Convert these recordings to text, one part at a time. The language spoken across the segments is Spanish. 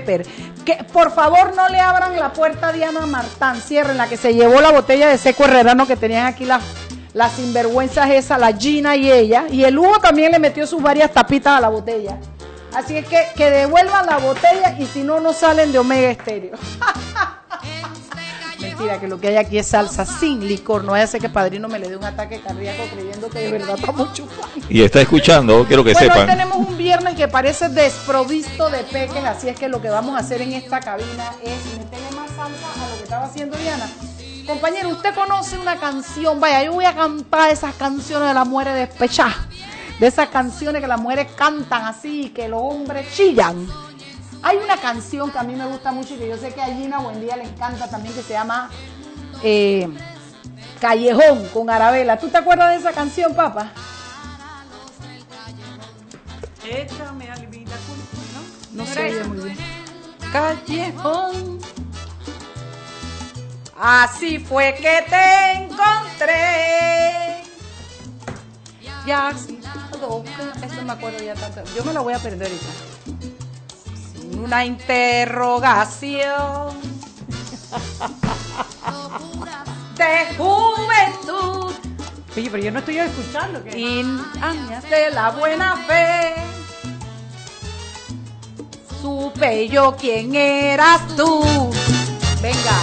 Pepper. Que por favor no le abran la puerta a Diana Martán, cierren la que se llevó la botella de seco herrerano que tenían aquí las las sinvergüenzas esa, la Gina y ella. Y el Hugo también le metió sus varias tapitas a la botella. Así es que que devuelvan la botella y si no, no salen de Omega Stereo. Mentira, que lo que hay aquí es salsa sin licor. No vaya a ser que padrino me le dé un ataque cardíaco creyendo que de verdad estamos chupando. Y está escuchando, quiero que bueno, sepan. hoy tenemos un viernes que parece desprovisto de peques, así es que lo que vamos a hacer en esta cabina es meterle más salsa a lo que estaba haciendo Diana. Compañero, ¿usted conoce una canción? Vaya, yo voy a cantar esas canciones de las mujeres despechadas. De esas canciones que las mujeres cantan así, que los hombres chillan. Hay una canción que a mí me gusta mucho y que yo sé que a Gina Buendía le encanta también, que se llama eh, Callejón con Arabela. ¿Tú te acuerdas de esa canción, papá? Échame alvida, ¿no? No ¿No se oye muy bien. Callejón. Así fue que te encontré. Ya sí. Eso me acuerdo ya tanto. Yo me la voy a perder ahorita. Una interrogación de juventud Oye, pero yo no estoy escuchando. ¿qué? y años de la buena fe. Supe yo quién eras tú. Venga.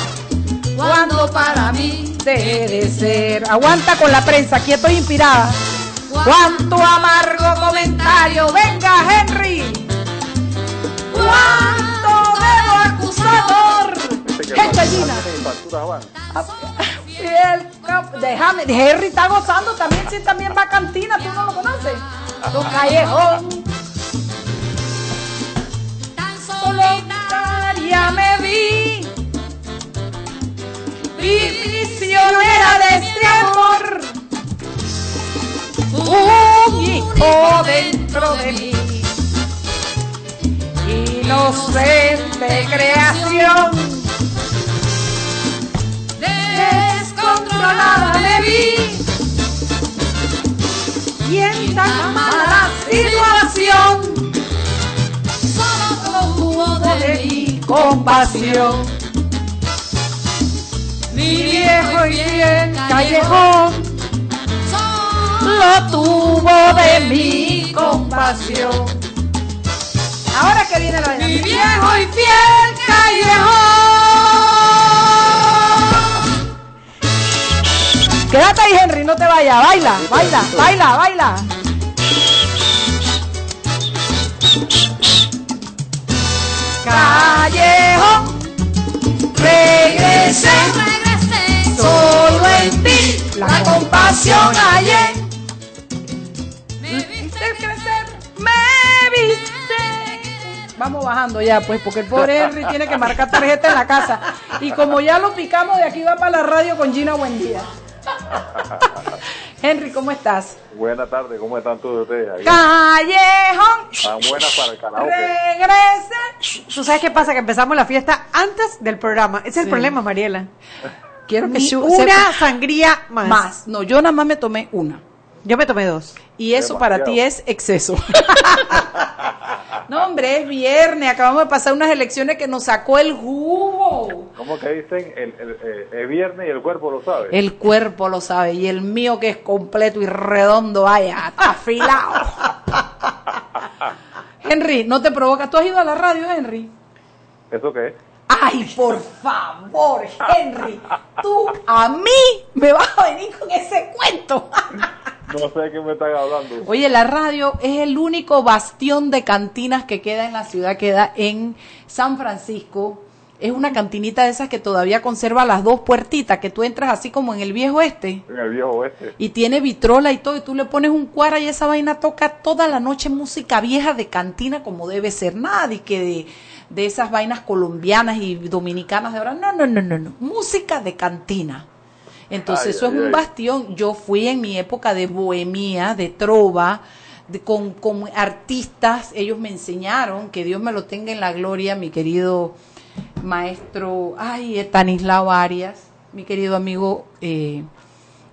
Cuando para mí debe ser. Aguanta con la prensa, aquí estoy inspirada. Cuánto amargo comentario. Venga, Henry. Cuánto dedo acusador. El cap- Déjame, Henry está gozando también, si también va cantina, tú no lo conoces. Don Callejón. Solitaria me vi. Prisionera de este amor. Un hijo dentro de mí. Inocente creación. Descontrolada me vi. Y en tan mala situación. Solo tuvo de mi compasión. Mi viejo y fiel callejón lo tuvo de mi compasión. Ahora que viene la Mi viejo y fiel callejón. Quédate ahí, Henry, no te vayas. Baila, baila, baila, baila. Callejón, regresé, solo en ti la compasión hallé. Vamos bajando ya, pues, porque el pobre Henry tiene que marcar tarjeta en la casa. Y como ya lo picamos, de aquí va para la radio con Gina Buendía. Henry, ¿cómo estás? Buenas tardes, ¿cómo están todos ustedes? ahí? Callejón, Están buenas para el karaoke. regrese. ¿Tú sabes qué pasa? Que empezamos la fiesta antes del programa. Ese es el problema, Mariela. Quiero que Ni una sangría más. Más. No, yo nada más me tomé una. Yo me tomé dos. Y eso para ti es exceso. no, hombre, es viernes. Acabamos de pasar unas elecciones que nos sacó el jugo. ¿Cómo que dicen? El, el, eh, es viernes y el cuerpo lo sabe. El cuerpo lo sabe. Y el mío que es completo y redondo, vaya, está afilado. Henry, ¿no te provoca? ¿Tú has ido a la radio, Henry? ¿Eso qué es? Ay, por favor, Henry, tú a mí me vas a venir con ese cuento. No sé de qué me están hablando. Oye, la radio es el único bastión de cantinas que queda en la ciudad, queda en San Francisco. Es una cantinita de esas que todavía conserva las dos puertitas, que tú entras así como en el viejo este. En el viejo oeste. Y tiene vitrola y todo, y tú le pones un cuara y esa vaina toca toda la noche música vieja de cantina como debe ser. Nada que de, de esas vainas colombianas y dominicanas de ahora. No, no, no, no, no. Música de cantina. Entonces Ay, eso ay, es un ay. bastión. Yo fui en mi época de bohemia, de trova, de- con, con artistas. Ellos me enseñaron, que Dios me lo tenga en la gloria, mi querido maestro, ay, Estanislao Arias, mi querido amigo eh,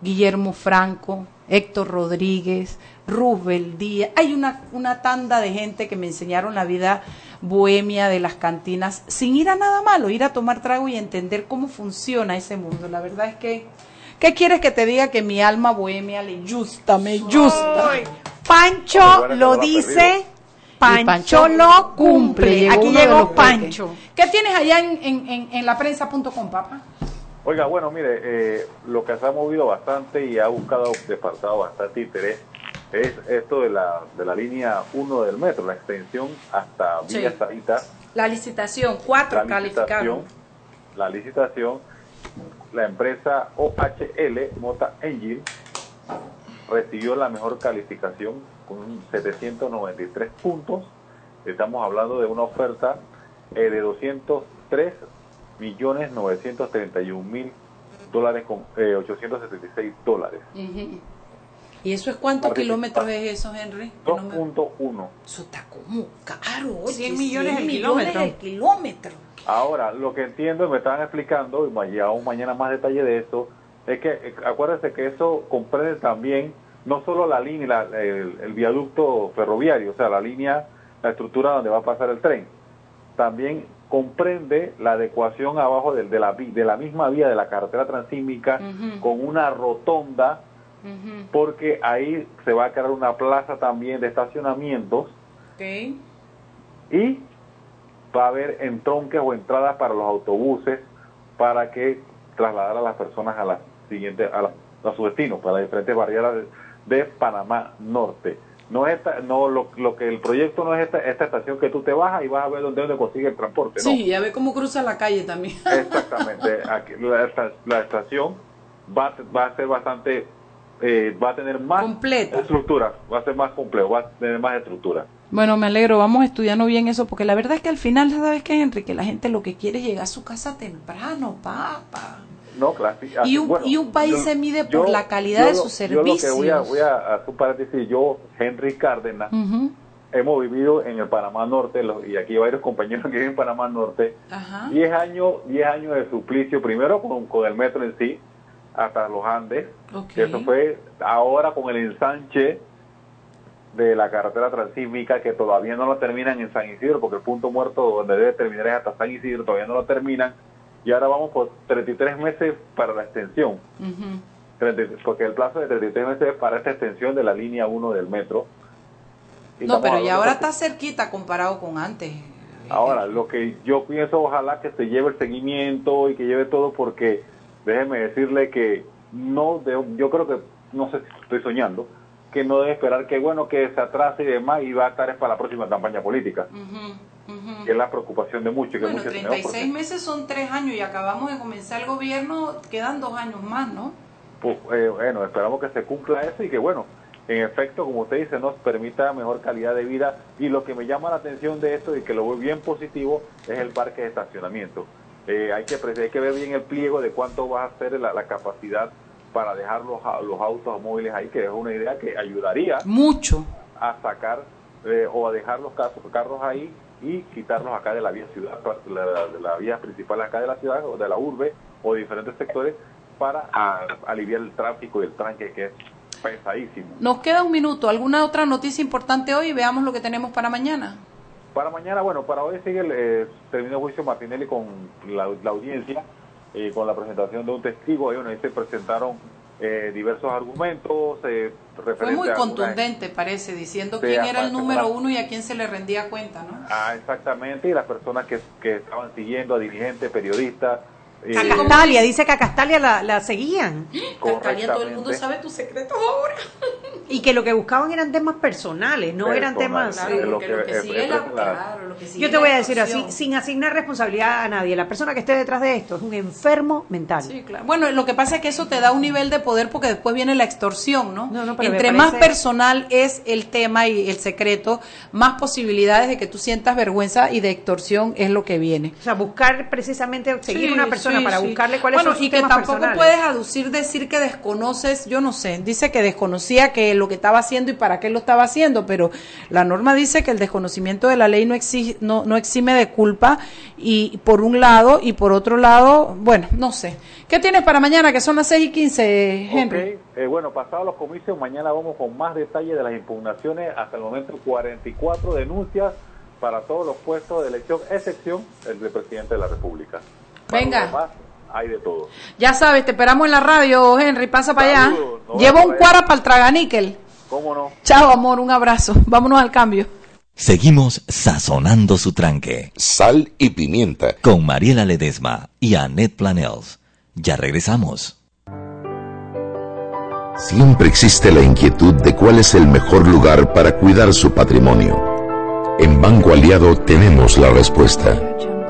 Guillermo Franco, Héctor Rodríguez, Rubel Díaz. Hay una, una tanda de gente que me enseñaron la vida bohemia de las cantinas sin ir a nada malo, ir a tomar trago y entender cómo funciona ese mundo. La verdad es que, ¿qué quieres que te diga que mi alma bohemia le gusta, me gusta? Pancho lo dice. Pancho, lo cumple. Aquí llegó Pancho. ¿Qué tienes allá en, en, en, en la prensa.com, papá? Oiga, bueno, mire, eh, lo que se ha movido bastante y ha buscado, despertado bastante interés es esto de la, de la línea 1 del metro, la extensión hasta Sí. Villa Sarita, La licitación, cuatro la calificaron. licitación, la licitación, la empresa OHL Mota Engine recibió la mejor calificación con 793 puntos. Estamos hablando de una oferta eh, de 203 millones 931 mil dólares con eh, 876 dólares. Ujú. ¿Y eso es cuántos kilómetros es eso, Henry? Que no me- 2.1. Eso está como caro, oye, 100 millones el millones kilómetro. el kilómetro. Ahora, lo que entiendo y me estaban explicando, y aún mañana más detalle de eso, es que eh, acuérdense que eso comprende también no solo la línea, la- el, el viaducto ferroviario, o sea, la línea, la estructura donde va a pasar el tren, también comprende la adecuación abajo de, la, de la misma vía de la carretera transísmica Ujú. con una rotonda, porque ahí se va a crear una plaza también de estacionamientos Ok. y va a haber entronques o entradas para los autobuses para que trasladar a las personas a la siguiente a, la- a su destino para las diferentes barreras de, de Panamá Norte no es esta, no lo, lo que el proyecto no es esta, esta estación que tú te bajas y vas a ver dónde, dónde consigue el transporte no Sí, ya ve cómo cruza la calle también. exactamente Aquí, la, esta- la estación va, a- va a ser bastante eh, va a tener más Completa. estructura va a ser más complejo va a tener más estructura Bueno, me alegro, vamos estudiando bien eso, porque la verdad es que al final, ¿sabes qué, Henry? Que la gente lo que quiere es llegar a su casa temprano, papá. No, claro. Y un- y un país se mide por la calidad de sus Yo lo que voy a, servicios. voy a paréntesis, yo, Henry Cárdenas, hemos vivido en el Panamá Norte, los- y aquí hay varios compañeros que viven en Panamá Norte, Ajá. 10 años, 10 años de suplicio, primero con, con el metro en sí, hasta los Andes, Ok. que eso fue ahora con el ensanche de la carretera transísmica que todavía no lo terminan en San Isidro, porque el punto muerto donde debe terminar es hasta San Isidro, todavía no lo terminan, y ahora vamos por 33 meses para la extensión. 30 porque el plazo de 33 meses es para esta extensión de la línea 1 del metro. Y No, pero y hablando ahora está cerquita comparado con antes. Ahora, lo que yo pienso, ojalá que se lleve el seguimiento y que lleve todo, porque déjeme decirle que no, de- yo creo que, no sé si estoy soñando, que no debe esperar que, bueno, que se atrase y demás y va a estar es para la próxima campaña política, Ujú, ujú. que es la preocupación de muchos. Que Bueno, muchos tenemos, 36 porque, meses son tres años y acabamos de comenzar el gobierno, quedan dos años más, ¿no? pues, eh, bueno, esperamos que se cumpla eso y que, bueno, en efecto, como usted dice, nos permita mejor calidad de vida. Y lo que me llama la atención de esto y que lo veo bien positivo es el parque de estacionamiento. Eh, hay, que, hay que ver bien el pliego de cuánto va a ser la, la capacidad para dejar los, los autos móviles ahí, que es una idea que ayudaría Mucho. a sacar eh, o a dejar los carros, carros ahí y quitarlos acá de la vía ciudad, de la, de la vía principal acá de la ciudad o de la urbe o de diferentes sectores para a- aliviar el tráfico y el tranque que es pesadísimo. Nos queda un minuto. ¿Alguna otra noticia importante hoy? Veamos lo que tenemos para mañana. Para mañana, bueno, para hoy sigue el eh, terminó juicio Martinelli con la, la audiencia, eh, con la presentación de un testigo. Ahí, se presentaron eh, diversos argumentos. Eh, Fue muy contundente, parece, diciendo quién era el número uno y a quién se le rendía cuenta, ¿no? Ah, exactamente, y las personas que, que estaban siguiendo a dirigentes, periodistas. Eh, A Castalia, dice que a Castalia la, la seguían Castalia, todo el mundo sabe tus secretos ahora. y que lo que buscaban eran temas personales, no eran temas... claro. lo porque que- lo que sigue la, la- claro, lo que sigue Yo te voy a decir así, sin asignar responsabilidad a nadie, la persona que esté detrás de esto es un enfermo mental. Sí, claro. Bueno, lo que pasa es que eso te da un nivel de poder porque después viene la extorsión, ¿no? No, no, pero me Entre más personal es el tema y el secreto, más posibilidades de que tú sientas vergüenza y de extorsión es lo que viene. O sea, buscar precisamente, seguir Sí, una persona sí, para sí. buscarle cuáles bueno, son sus y que temas tampoco personales. puedes aducir decir que desconoces, yo no sé, dice que desconocía que lo que estaba haciendo y para qué lo estaba haciendo, pero la norma dice que el desconocimiento de la ley no exige, no, no exime de culpa y por un lado y por otro lado, bueno, no sé. ¿Qué tienes para mañana que son las 6 y 15, Henry? Eh, bueno, pasados los comicios, mañana vamos con más detalles de las impugnaciones. Hasta el momento, 44 denuncias para todos los puestos de elección, excepción el del presidente de la República. Venga. hay de todo. Ya sabes, te esperamos en la radio, Henry, pasa para allá. Llevo vemos un cuara para el traganíquel. ¿Cómo no? Chao, amor, un abrazo. Vámonos al cambio. Seguimos sazonando su tranque. Sal y pimienta. Con Mariela Ledesma y Annette Planels. Ya regresamos. Siempre existe la inquietud de cuál es el mejor lugar para cuidar su patrimonio. En Banco Aliado tenemos la respuesta.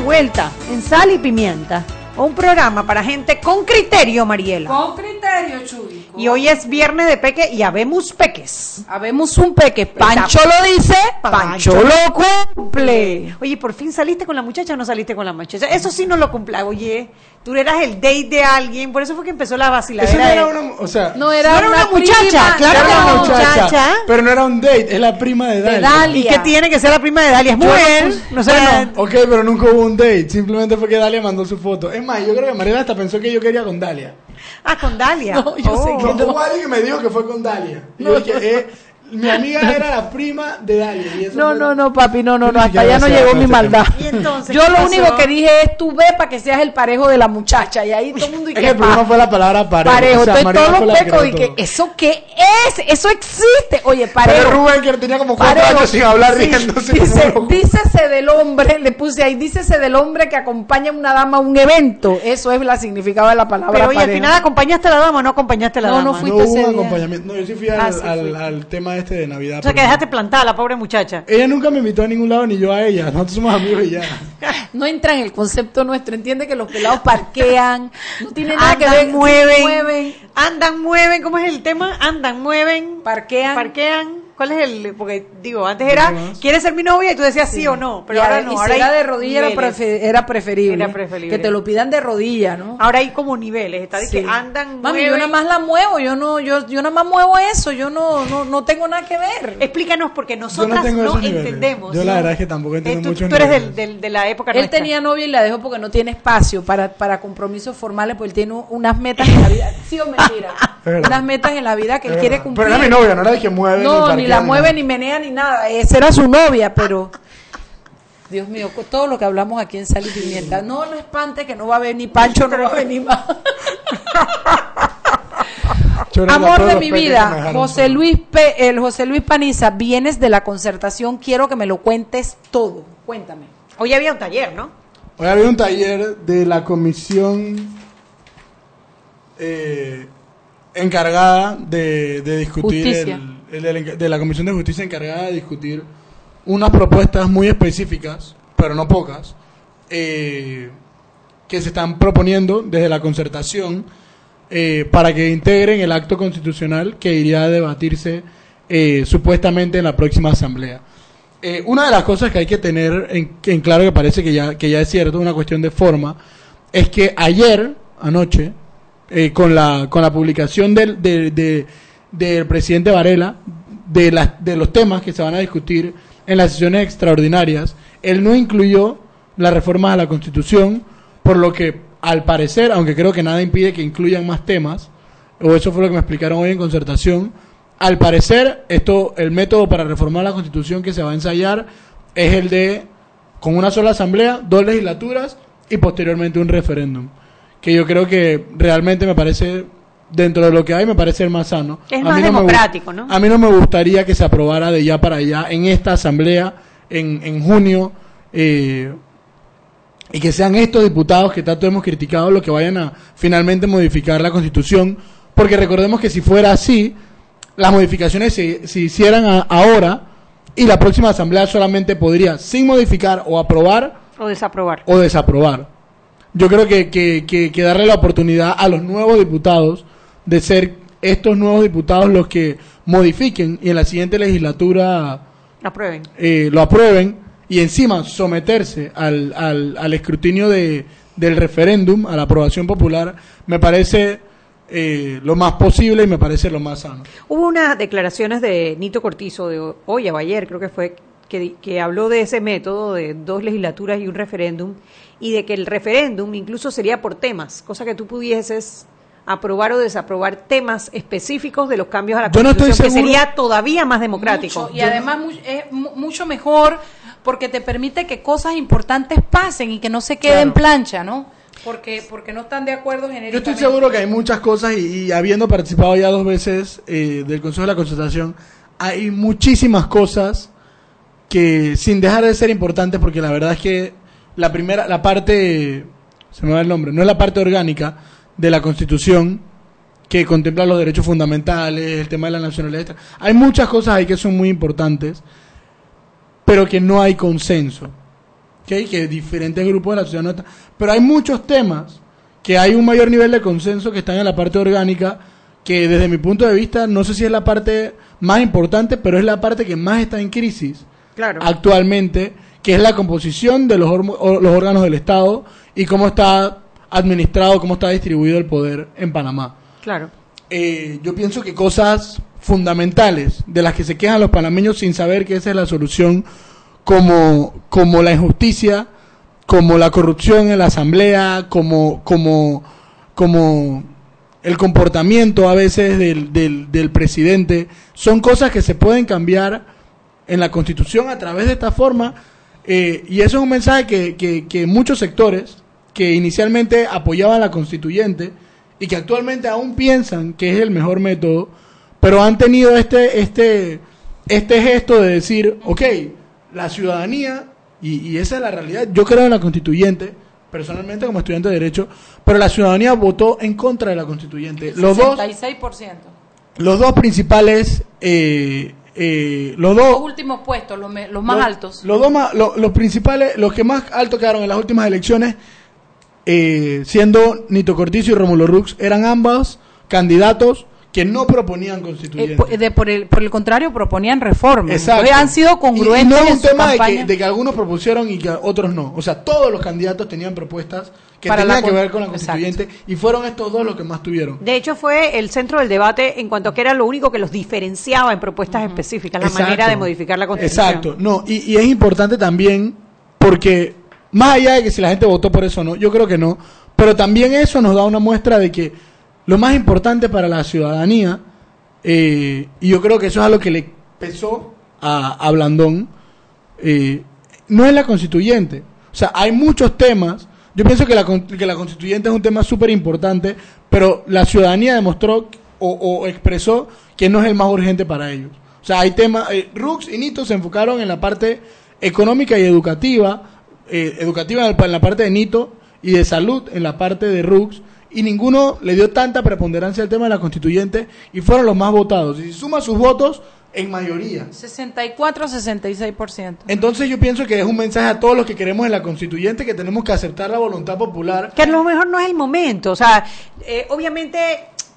Estamos de vuelta en Sal y Pimienta, un programa para gente con criterio, Mariela. Con criterio. Chuy. Y hoy es viernes de peque y habemos peques. Habemos un peque. Pancho lo dice, Pancho lo cumple. Oye, por fin saliste con la muchacha o no saliste con la muchacha. Eso sí no lo cumple. Oye, tú eras el date de alguien, por eso fue que empezó la Eso vaciladera. no era una, o sea, No era, No era una muchacha, prima, claro era que una no, muchacha, muchacha. pero no era un date, es la prima de Dalia. Dalia. ¿Y qué tiene que ser la prima de Dalia? Es no mujer. No sé. Bueno, ok, pero nunca hubo un date, simplemente fue que Dalia mandó su foto. Es más, yo creo que Mariela hasta pensó que yo quería con Dalia. Ah, con Dalia. No, yo sé Oh. No, hubo alguien que me dijo que fue con Dalia. Y yo dije, eh, mi amiga era la prima de Dalia. y eso No, fue- no, no, papi, no, no, no, hasta allá no llegó mi maldad. Y entonces, Yo ¿qué lo pasó? único que dije es tú ve para que seas el parejo de la muchacha y ahí todo el mundo y Es que el problema fue la palabra parejo. parejo, o sea, entonces Mariela todos los pecos y que eso qué es, eso existe. Oye, parejo. Pero Rubén, que tenía como cuatro Parejo. años sin hablar Sí, riéndose. Dice, dícese del hombre, le puse ahí, dícese del hombre que acompaña a una dama a un evento. Eso es la significado de la palabra Pero oye, al final acompañaste a la dama o no acompañste a la No, dama. no No fuiste hubo ese un día. acompañamiento. No, yo sí fui al, Ah, sí al, al tema este de Navidad. O sea, que dejaste plantada a la pobre muchacha. Ella nunca me invitó a ningún lado, ni yo a ella. Nosotros somos amigos y ya. No entra en el concepto nuestro. Entiende que los pelados parquean. No tiene nada que ver. mueven, mueven, Andan, mueven. ¿Cómo es el tema? Andan, mueven. parquean. Parquean. ¿Cuál es el...? Porque, digo, antes era. ¿quieres ser mi novia? Y tú decías sí, o no. Pero Y ahora no. y ahora si era de rodilla era, niveles. prefe- era preferible. Era preferible. Que te lo pidan de rodilla, ¿no? Ahora hay como niveles. Está de Sí. que andan, Mami, yo nada más la muevo, yo no, yo, yo nada más muevo eso, yo no, no, no tengo nada que ver. Explícanos porque Yo nosotras no entendemos. Yo la verdad es que tampoco Eh, entiendo tú, muchos tú eres del, de la época Él nuestra. tenía novia y la dejó porque no tiene espacio para, para compromisos formales, porque él tiene un- unas metas en la vida. ¿Sí o mentira? unas metas en la vida que él quiere verdad. cumplir. Pero era mi novia, no era de que mueve. No, ni la mueve, ni menea, ni nada. Esa era su novia, pero. Dios mío, todo lo que hablamos aquí en Sal y Pimienta. No, no espante que no va a venir Pancho, no va a venir más. Amor de mi vida, José. Luis, Pe- el José Luis Paniza, vienes de la concertación, quiero que me lo cuentes todo. Cuéntame. Hoy había un taller, ¿no? Hoy había un taller de la comisión eh, encargada de, de discutir el- de la comisión de justicia encargada de discutir unas propuestas muy específicas, pero no pocas, eh, que se están proponiendo desde la concertación eh, para que integren el acto constitucional que iría a debatirse eh, supuestamente en la próxima asamblea. Eh, una de las cosas que hay que tener en, en claro, que parece que ya, que ya es cierto, una cuestión de forma, es que ayer, anoche, eh, con, la, con la publicación del, de- de- del presidente Varela, de, las, de los temas que se van a discutir en las sesiones extraordinarias, él no incluyó las reformas a la Constitución, por lo que al parecer, aunque creo que nada impide que incluyan más temas, o eso fue lo que me explicaron hoy en concertación, al parecer esto, el método para reformar la Constitución que se va a ensayar es el de con una sola asamblea, dos legislaturas y posteriormente un referéndum, que yo creo que realmente me parece dentro de lo que hay me parece el más sano. Es A más mí no democrático, ¿no? A mí no me gustaría que se aprobara de ya para allá en esta asamblea en, en junio eh, y que sean estos diputados que tanto hemos criticado los que vayan a finalmente modificar la constitución, porque recordemos que si fuera así, las modificaciones se, se hicieran a- ahora y la próxima asamblea solamente podría, sin modificar o aprobar O desaprobar. o desaprobar. Yo creo que, que, que, que darle la oportunidad a los nuevos diputados de ser estos nuevos diputados los que modifiquen y en la siguiente legislatura Aprueben. eh, lo aprueben y encima someterse al, al, al escrutinio de, del referéndum, a la aprobación popular, me parece eh, lo más posible y me parece lo más sano. Hubo unas declaraciones de Nito Cortizo de hoy o ayer, creo que fue, que, que habló de ese método de dos legislaturas y un referéndum, y de que el referéndum incluso sería por temas, cosa que tú pudieses aprobar o desaprobar temas específicos de los cambios a la Yo no estoy Constitución, que seguro- sería todavía más democrático. Mucho, y además es mu- mucho mejor porque te permite que cosas importantes pasen y que no se quede Claro. en plancha, ¿no? Porque, porque no están de acuerdo Yo genéricamente. estoy seguro que hay muchas cosas y, y habiendo participado ya dos veces eh, del Consejo de la Concertación, hay muchísimas cosas que sin dejar de ser importantes, porque la verdad es que la primera, la parte, se me va el nombre, no es la parte orgánica de la Constitución que contempla los derechos fundamentales, el tema de la nacionalidad. Hay muchas cosas ahí que son muy importantes, pero que no hay consenso. ¿ok? Que diferentes grupos de la sociedad no están. Pero hay muchos temas que hay un mayor nivel de consenso que están en la parte orgánica que desde mi punto de vista, no sé si es la parte más importante, pero es la parte que más está en crisis Claro. actualmente, que es la composición de los, los órganos del Estado y cómo está administrado, cómo está distribuido el poder en Panamá. Claro. Eh, yo pienso que cosas fundamentales de las que se quejan los panameños sin saber que esa es la solución, como, como la injusticia, como la corrupción en la asamblea, como, como, como el comportamiento a veces del, del, del presidente, son cosas que se pueden cambiar en la constitución a través de esta forma. Eh, y eso es un mensaje que, que, que muchos sectores que inicialmente apoyaban la constituyente y que actualmente aún piensan que es el mejor método, pero han tenido este, este, este gesto de decir, ok, la ciudadanía, y, y esa es la realidad, yo creo en la constituyente, personalmente como estudiante de Derecho, pero la ciudadanía votó en contra de la constituyente. Los dos, 66%. los dos principales, eh, eh, los dos... Los últimos puestos, los, me- los más Los- altos. Los dos más, lo- los principales, los que más alto quedaron en las últimas elecciones, eh, siendo Nito Cortizo y Rómulo Rux, eran ambos candidatos que no proponían Eh, constituyentes. por, de- por el, por el contrario, proponían reformas. Exacto. Entonces, han sido Y- y congruentes no es un tema de que, de que algunos propusieron y que otros no. O sea, todos los candidatos tenían propuestas que Para la tenían que ver con la constituyente y fueron estos dos los que más tuvieron. De hecho, fue el centro del debate en cuanto a que era lo único que los diferenciaba en propuestas específicas, la Exacto. manera de modificar la constitución. Exacto, no, y, y es importante también porque más allá de que si la gente votó por eso o no, yo creo que no, pero también eso nos da una muestra de que lo más importante para la ciudadanía, eh, y yo creo que eso es algo que le pesó a, a Blandón, eh, no es la constituyente. O sea, hay muchos temas. Yo pienso que la, que la constituyente es un tema súper importante, pero la ciudadanía demostró o, o expresó que no es el más urgente para ellos. O sea, hay temas. eh, Rux y Nito se enfocaron en la parte económica y educativa, eh, educativa en la parte de Nito y de salud en la parte de Rux, y ninguno le dio tanta preponderancia al tema de la constituyente y fueron los más votados. Y si suma sus votos, en mayoría. 64-66%. Entonces yo pienso que es un mensaje a todos los que queremos en la constituyente que tenemos que aceptar la voluntad popular. Que a lo mejor no es el momento. O sea, eh, obviamente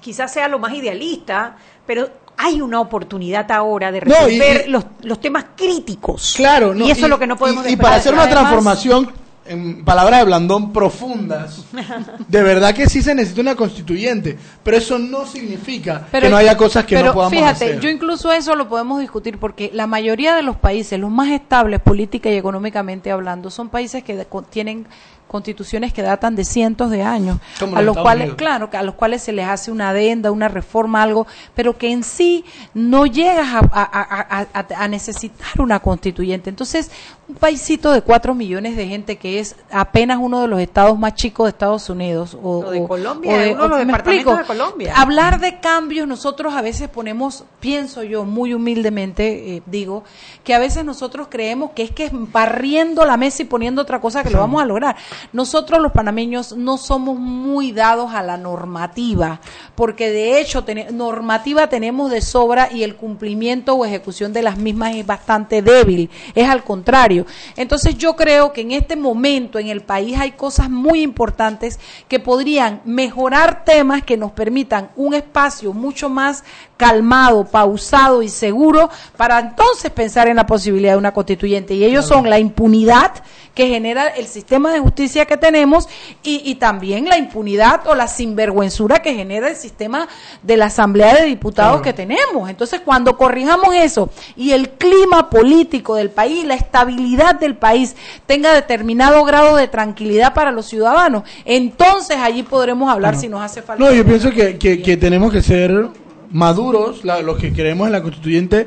quizás sea lo más idealista, pero hay una oportunidad ahora de No, y- resolver los, los temas críticos. Claro, no, y eso es lo que no podemos y, y para hacer una Además- transformación, en palabras de Blandón, profundas, de verdad que sí se necesita una constituyente, pero eso no significa que no haya cosas que pero no podamos fíjate, hacer. yo incluso eso lo podemos discutir porque la mayoría de los países, los más estables política y económicamente hablando, son países que tienen constituciones que datan de cientos de años, Como a los cuales, Unidos. claro, a los cuales se les hace una adenda, una reforma, algo, pero que en sí no llegas a, a- a- a- a- a necesitar una constituyente. Entonces, un paisito de cuatro millones de gente que es apenas uno de los estados más chicos de Estados Unidos o, O de o- Colombia, o uno de los ¿me departamentos explico? de Colombia. Hablar de cambios, nosotros a veces ponemos, pienso yo muy humildemente, eh, digo, que a veces nosotros creemos que es que es barriendo la mesa y poniendo otra cosa que lo vamos a lograr. Nosotros los panameños no somos muy dados a la normativa, porque de hecho normativa tenemos de sobra y el cumplimiento o ejecución de las mismas es bastante débil, es al contrario. Entonces yo creo que en este momento en el país hay cosas muy importantes que podrían mejorar temas que nos permitan un espacio mucho más calmado, pausado y seguro para entonces pensar en la posibilidad de una constituyente. Y ellos son la impunidad que genera el sistema de justicia que tenemos y, y también la impunidad o la sinvergüenzura que genera el sistema de la Asamblea de Diputados que tenemos. Entonces, cuando corrijamos eso y el clima político del país, la estabilidad del país tenga determinado grado de tranquilidad para los ciudadanos, entonces allí podremos hablar si nos hace falta. No, yo pienso que, que- que tenemos que ser maduros, la- los que creemos en la constituyente,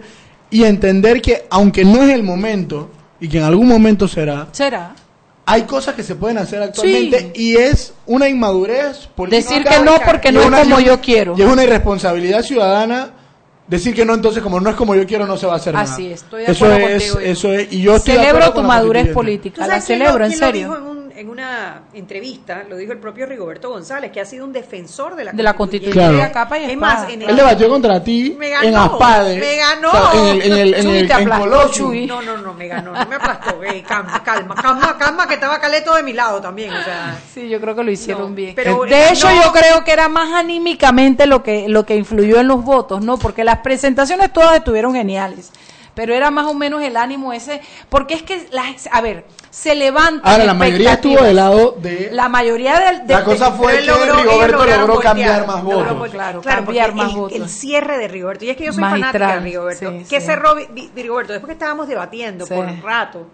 y entender que aunque no es el momento, y que en algún momento será, será. hay cosas que se pueden hacer actualmente y es una inmadurez política. Decir que no porque Y no es una- como yo quiero. Y es una irresponsabilidad ciudadana decir que no, entonces como no es como yo quiero, no se va a hacer nada. Así es, estoy de eso acuerdo es, contigo. Eso es, y yo estoy de Celebro acuerdo tu madurez política, ¿Tú la celebro, lo- en serio. En un, en una entrevista, lo dijo el propio Rigoberto González, que ha sido un defensor de la, De la. Constitución. Claro. capa y Es más, en el- Él debatió contra ti Me ganó, en Aspade. me ganó. O sea, en el, en el, en Chuy, el- en. No, no, no, me ganó, no me aplastó. Calma, calma, calma, calma, que estaba Caleto de mi lado también, o sea. Sí, yo creo que lo hicieron No, bien. pero de hecho, no- yo creo que era más anímicamente lo que, lo que influyó en los votos, ¿no? Porque las presentaciones todas estuvieron geniales. Pero era más o menos el ánimo ese. Porque es que, las, a ver, se levantan. Ahora, la mayoría estuvo del lado de... La mayoría del. de- La cosa de- fue que logró- Rigoberto logró voltear, cambiar más votos. Claro, Claro, cambiar más el, votos. el cierre de Rigoberto. Y es que yo soy Magistral, fanática de Rigoberto. sí, ¿Qué sí. cerró Rigoberto? Después que estábamos debatiendo Sí. por un rato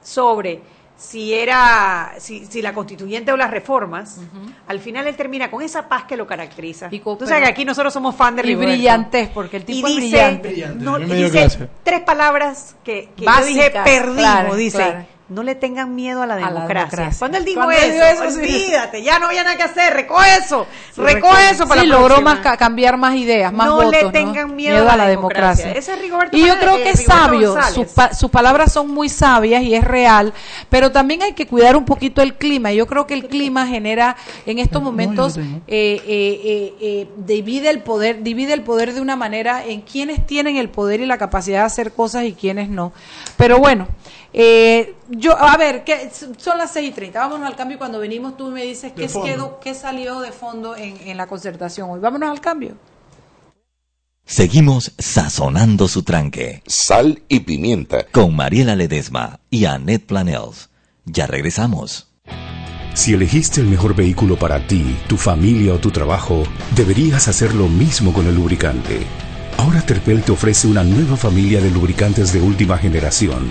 sobre si era si, si la constituyente o las reformas, al final él termina con esa paz que lo caracteriza. Y co- Tú sabes pero- que aquí nosotros somos fan de y Rigoberto. brillantez, porque el tipo y es dice, brillante. No, y dice clase. tres palabras que, que yo dije perdimos, claro, dice. claro. No le tengan miedo a la A la democracia. democracia. Cuando él dijo Cuando eso, dijo eso, sí. olvídate, ya no había nada que hacer, recoge eso, Sí, recoge eso para sí, la logró más ca- cambiar más ideas, más No votos. le ¿no? tengan miedo a la democracia. Ese es Rigoberto Y yo creo que es sabio, sus, pa- sus palabras son muy sabias y es real, pero también hay que cuidar un poquito el clima. Yo creo que el clima genera en estos momentos eh, eh, eh, eh, divide el poder, divide el poder de una manera en quienes tienen el poder y la capacidad de hacer cosas y quienes no. Pero bueno, eh, yo a ver, ¿qué, son las 6 y 30, vámonos al cambio y cuando venimos tú me dices qué, fondo. quedó, qué salió de fondo en, en la concertación hoy. Vámonos al cambio. Seguimos sazonando su tranque. Sal y pimienta. Con Mariela Ledesma y Annette Planels. Ya regresamos. Si elegiste el mejor vehículo para ti, tu familia o tu trabajo, deberías hacer lo mismo con el lubricante. Ahora Terpel te ofrece una nueva familia de lubricantes de última generación,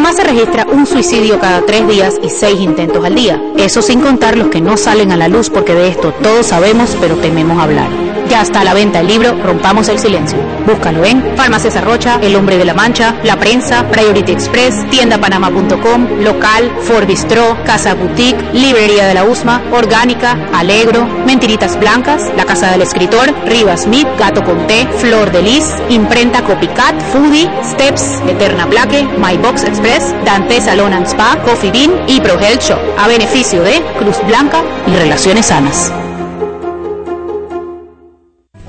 Panamá se registra un suicidio cada tres días y seis intentos al día. Eso sin contar los que no salen a la luz porque de esto todos sabemos pero tememos hablar. Ya está a la venta el libro Rompamos el Silencio. Búscalo en Farmacia Rocha, El Hombre de la Mancha, La Prensa, Priority Express, tiendapanama.com, Local, Ford Bistro, Casa Boutique, Librería de la USMA, Orgánica, Alegro, Mentiritas Blancas, La Casa del Escritor, Rivas Smith, Gato con Té, Flor de Lis, Imprenta Copycat, Foodie, Steps, Eterna Plaque, My Box Express, Dante Salon and Spa, Coffee Bean y Pro Health Shop, a beneficio de Cruz Blanca y Relaciones Sanas.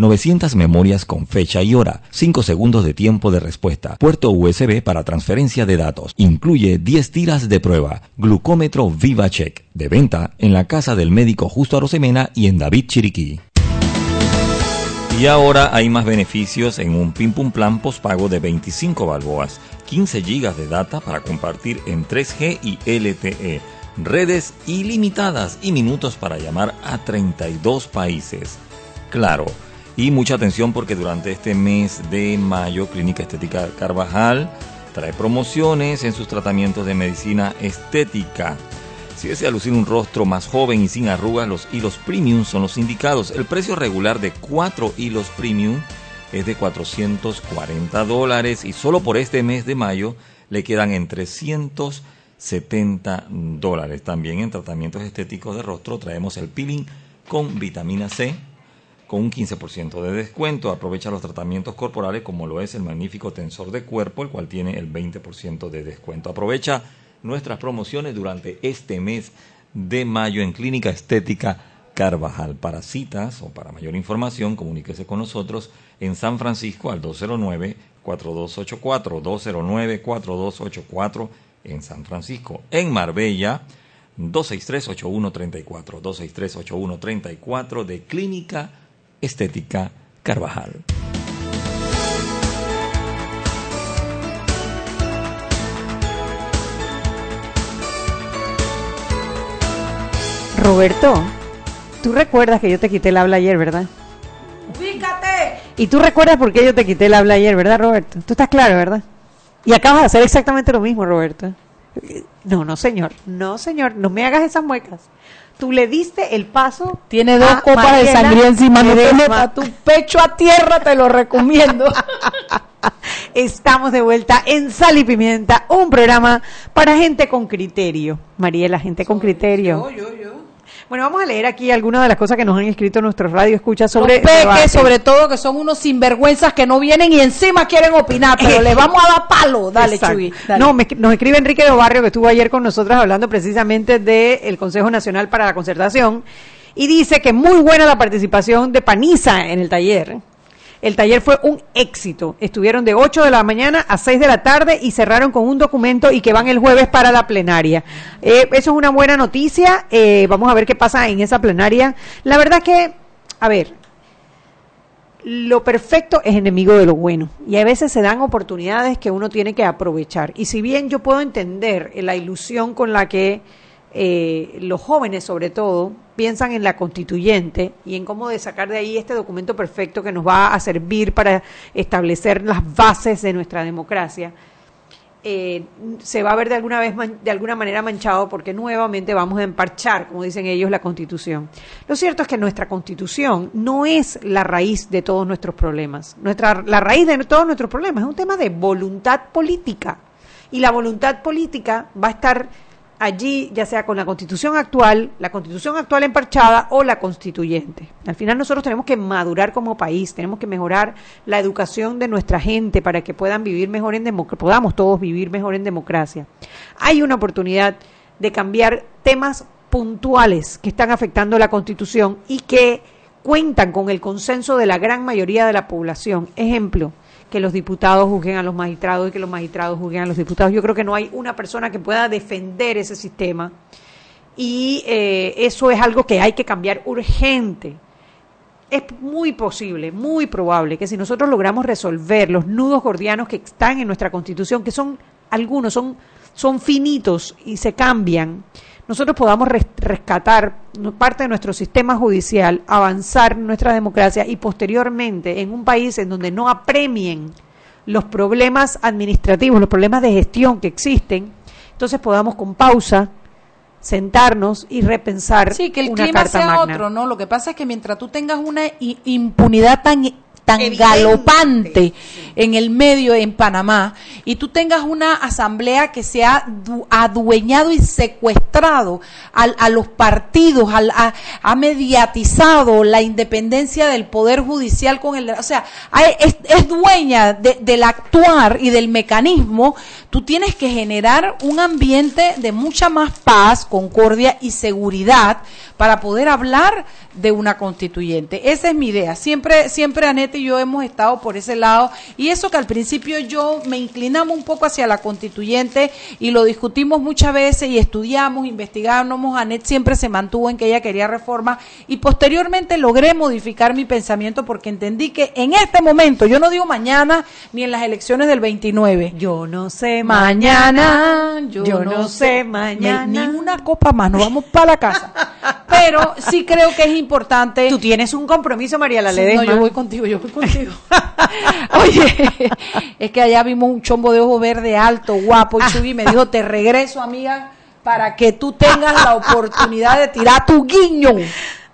900 memorias con fecha y hora, 5 segundos de tiempo de respuesta, puerto USB para transferencia de datos, incluye 10 tiras de prueba, glucómetro VivaCheck, de venta en la casa del médico Justo Arosemena y en David Chiriquí. Y ahora hay más beneficios en un Pim Pum Plan postpago de 25 balboas, 15 gigas de data para compartir en 3G y LTE, redes ilimitadas y minutos para llamar a 32 países. Claro, y mucha atención porque durante este mes de mayo Clínica Estética Carvajal trae promociones en sus tratamientos de medicina estética. Si desea lucir un rostro más joven y sin arrugas, los hilos premium son los indicados. El precio regular de 4 hilos premium es de 440 dólares y solo por este mes de mayo le quedan en 370 dólares. También en tratamientos estéticos de rostro traemos el peeling con vitamina C con un 15% de descuento. Aprovecha los tratamientos corporales como lo es el magnífico tensor de cuerpo, el cual tiene el 20% de descuento. Aprovecha nuestras promociones durante este mes de mayo en Clínica Estética Carvajal. Para citas o para mayor información, comuníquese con nosotros en San Francisco al 209-4284, 209-4284 en San Francisco. En Marbella, 263-8134, 263-8134 de Clínica Estética Carvajal. Roberto, tú recuerdas que yo te quité el habla ayer, ¿verdad? ¡Fíjate! Y tú recuerdas por qué yo te quité el habla ayer, ¿verdad, Roberto? Tú estás claro, ¿verdad? Y acabas de hacer exactamente lo mismo, Roberto. No, no, señor. No, señor. No me hagas esas muecas. Tú le diste el paso. Tiene dos a copas de sangría encima. No tu pecho a tierra, te lo recomiendo. Estamos de vuelta en Sal y Pimienta, un programa para gente con criterio. Mariela, gente con criterio. Bueno, vamos a leer aquí algunas de las cosas que nos han escrito nuestros radio escucha sobre Los peques, sobre todo, que son unos sinvergüenzas que no vienen y encima quieren opinar, pero les vamos a dar palo. Dale. Chuy. No, me- nos escribe Enrique de Barrio, que estuvo ayer con nosotros hablando precisamente del Consejo Nacional para la Concertación, y dice que muy buena la participación de Paniza en el taller. El taller fue un éxito. Estuvieron de 8 de la mañana a 6 de la tarde y cerraron con un documento y que van el jueves para la plenaria. Eh, eso es una buena noticia. Eh, vamos a ver qué pasa en esa plenaria. La verdad que, a ver, lo perfecto es enemigo de lo bueno y a veces se dan oportunidades que uno tiene que aprovechar. Y si bien yo puedo entender la ilusión con la que eh, los jóvenes sobre todo piensan en la constituyente y en cómo sacar de ahí este documento perfecto que nos va a servir para establecer las bases de nuestra democracia, eh, se va a ver de alguna vez de alguna manera manchado porque nuevamente vamos a emparchar, como dicen ellos, la Constitución. Lo cierto es que nuestra Constitución no es la raíz de todos nuestros problemas. Nuestra la raíz de todos nuestros problemas es un tema de voluntad política y la voluntad política va a estar allí, ya sea con la constitución actual, la constitución actual emparchada o la constituyente. Al final nosotros tenemos que madurar como país, tenemos que mejorar la educación de nuestra gente para que puedan vivir mejor en podamos todos vivir mejor en democracia. Hay una oportunidad de cambiar temas puntuales que están afectando la constitución y que cuentan con el consenso de la gran mayoría de la población. Ejemplo, que los diputados juzguen a los magistrados y que los magistrados juzguen a los diputados. Yo creo que no hay una persona que pueda defender ese sistema y eh, eso es algo que hay que cambiar urgente. Es muy posible, muy probable que si nosotros logramos resolver los nudos gordianos que están en nuestra constitución, que son algunos, son, son finitos y se cambian, nosotros podamos res- rescatar parte de nuestro sistema judicial, avanzar nuestra democracia y posteriormente en un país en donde no apremien los problemas administrativos, los problemas de gestión que existen, entonces podamos con pausa sentarnos y repensar Sí, que el una clima carta sea magna. otro, ¿no? Lo que pasa es que mientras tú tengas una impunidad tan tan Evidente. galopante en el medio, en Panamá, y tú tengas una asamblea que se ha du- adueñado y secuestrado al- a, los partidos, al- a- ha mediatizado la independencia del Poder Judicial con el... O sea, hay- es, es dueña de- del actuar y del mecanismo, tú tienes que generar un ambiente de mucha más paz, concordia y seguridad para poder hablar de una constituyente. Esa es mi idea. Siempre, siempre Anette y yo hemos estado por ese lado y eso que al principio yo me inclinamos un poco hacia la constituyente y lo discutimos muchas veces y estudiamos, investigamos. Anette siempre se mantuvo en que ella quería reforma y posteriormente logré modificar mi pensamiento porque entendí que en este momento, yo no digo mañana ni en las elecciones del 29. Yo no sé mañana, yo, yo no, sé sé mañana. Me- ni una copa más, nos vamos para la casa. Pero sí creo que es importante. Tú tienes un compromiso, María la Sí, no, yo voy contigo, yo voy contigo. Oye, es que allá vimos un chombo de ojo verde alto, guapo, y Chugui me dijo, te regreso, amiga, para que tú tengas la oportunidad de tirar tu guiño.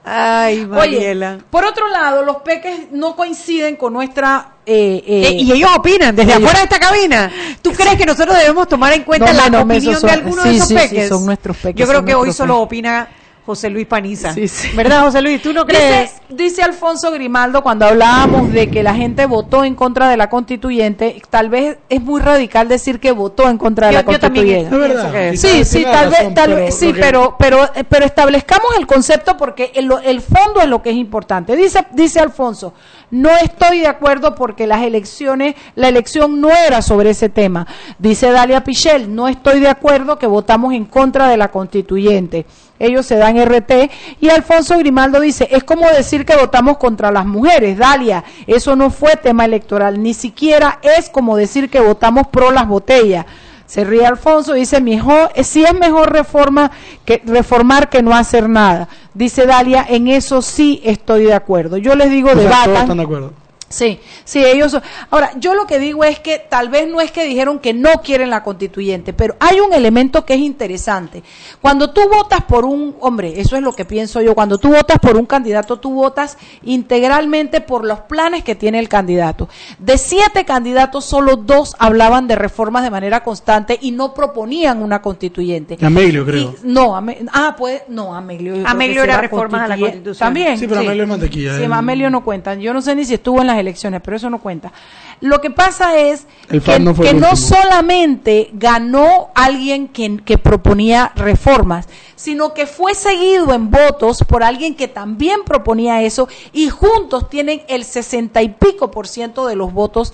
Ay, Oye, Mariela. por otro lado, los peques no coinciden con nuestra... eh, eh, Eh, y ellos opinan desde ellos- afuera de esta cabina. ¿Tú crees que nosotros debemos tomar en cuenta No, la no, opinión son- de alguno sí, de esos sí, sí, peques? son nuestros peques, Yo creo que hoy solo opina José Luis Paniza. Sí, sí. ¿Verdad, José Luis? ¿Tú no Dice, crees? dice Alfonso Grimaldo cuando hablábamos de que la gente votó en contra de la constituyente, tal vez es muy radical decir que votó en contra de Yo- la yo también constituyente. Que- Sí, sí, tal razón, vez, tal pero vez, sí, pero, pero, eh, pero establezcamos el concepto porque el, el fondo es lo que es importante. Dice, dice Alfonso, no estoy de acuerdo porque las elecciones, la elección no era sobre ese tema. Dice Dalia Pichel, no estoy de acuerdo que votamos en contra de la constituyente. Ellos se dan RT. Y Alfonso Grimaldo dice, es como decir que votamos contra las mujeres. Dalia, eso no fue tema electoral. Ni siquiera es como decir que votamos pro las botellas. Se ríe Alfonso y dice, mejor, si es mejor reforma que reformar que no hacer nada. Dice Dalia, en eso sí estoy de acuerdo. Yo les digo, O sea, todos debatan. están de acuerdo. Sí, sí, ellos. son- Ahora, yo lo que digo es que tal vez no es que dijeron que no quieren la constituyente, pero hay un elemento que es interesante. Cuando tú votas por un, hombre, eso es lo que pienso yo, cuando tú votas por un candidato, tú votas integralmente por los planes que tiene el candidato. De siete candidatos, solo dos hablaban de reformas de manera constante y no proponían una constituyente. Amelio, creo. Y- no, Ame- ah, pues, no, Amelio. Amelio era reformas a la Constitución. También. Sí, pero Amelio es mantequilla, Sí, Amelio no cuenta. Yo no sé ni si estuvo en las elecciones, pero eso no cuenta. Lo que pasa es El que, no que solamente ganó alguien que, que proponía reformas, sino que fue seguido en votos por alguien que también proponía eso y juntos tienen el sesenta y pico por ciento de los votos